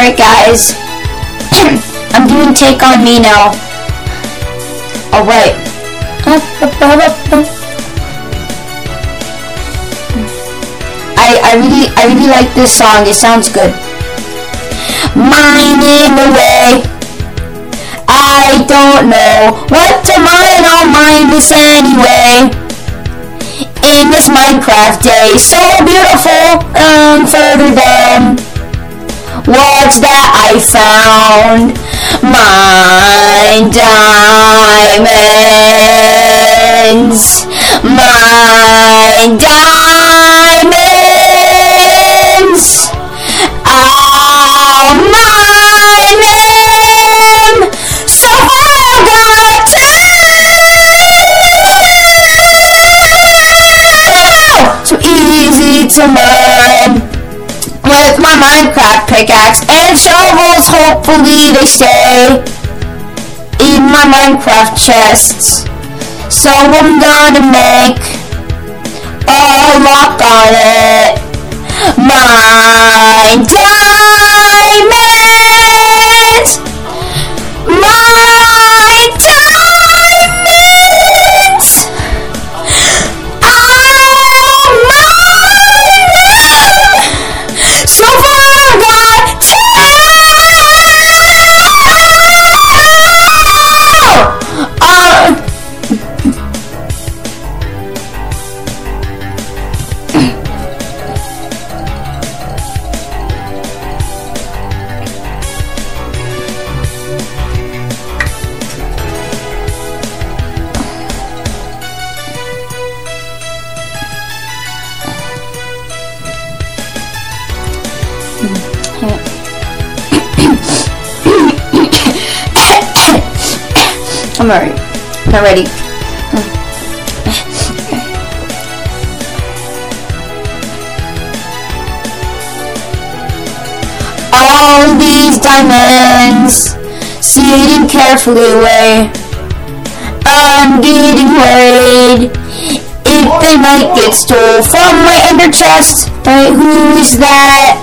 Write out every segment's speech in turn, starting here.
Alright guys, I'm doing Take On Me now. Alright. I, I really I really like this song, it sounds good. Mine in the way. I don't know what to mine, mine this anyway. In this Minecraft day, so beautiful, um, further down. What's that I found? My diamonds. My diamonds. Time. So easy to mine with my Minecraft pickaxe and shovels. Hopefully they stay in my Minecraft chests. So I'm gonna make a lock on it. My I'm alright. Not ready. All these diamonds sitting carefully away. I'm getting worried if they might get stole from my ender chest. But who is that?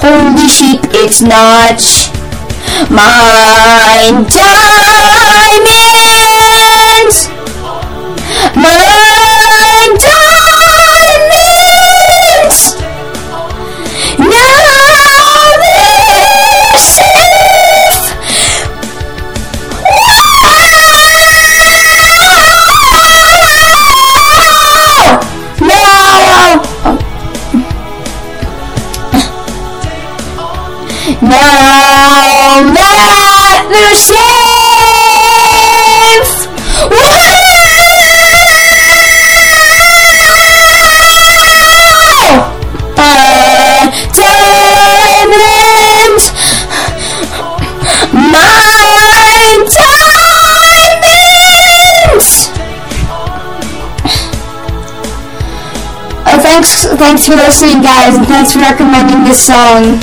Holy sheep, it's Notch. My diamonds. Now that safe! Uh, diamonds! My diamonds! Uh, thanks, thanks for listening, guys, and thanks for recommending this song.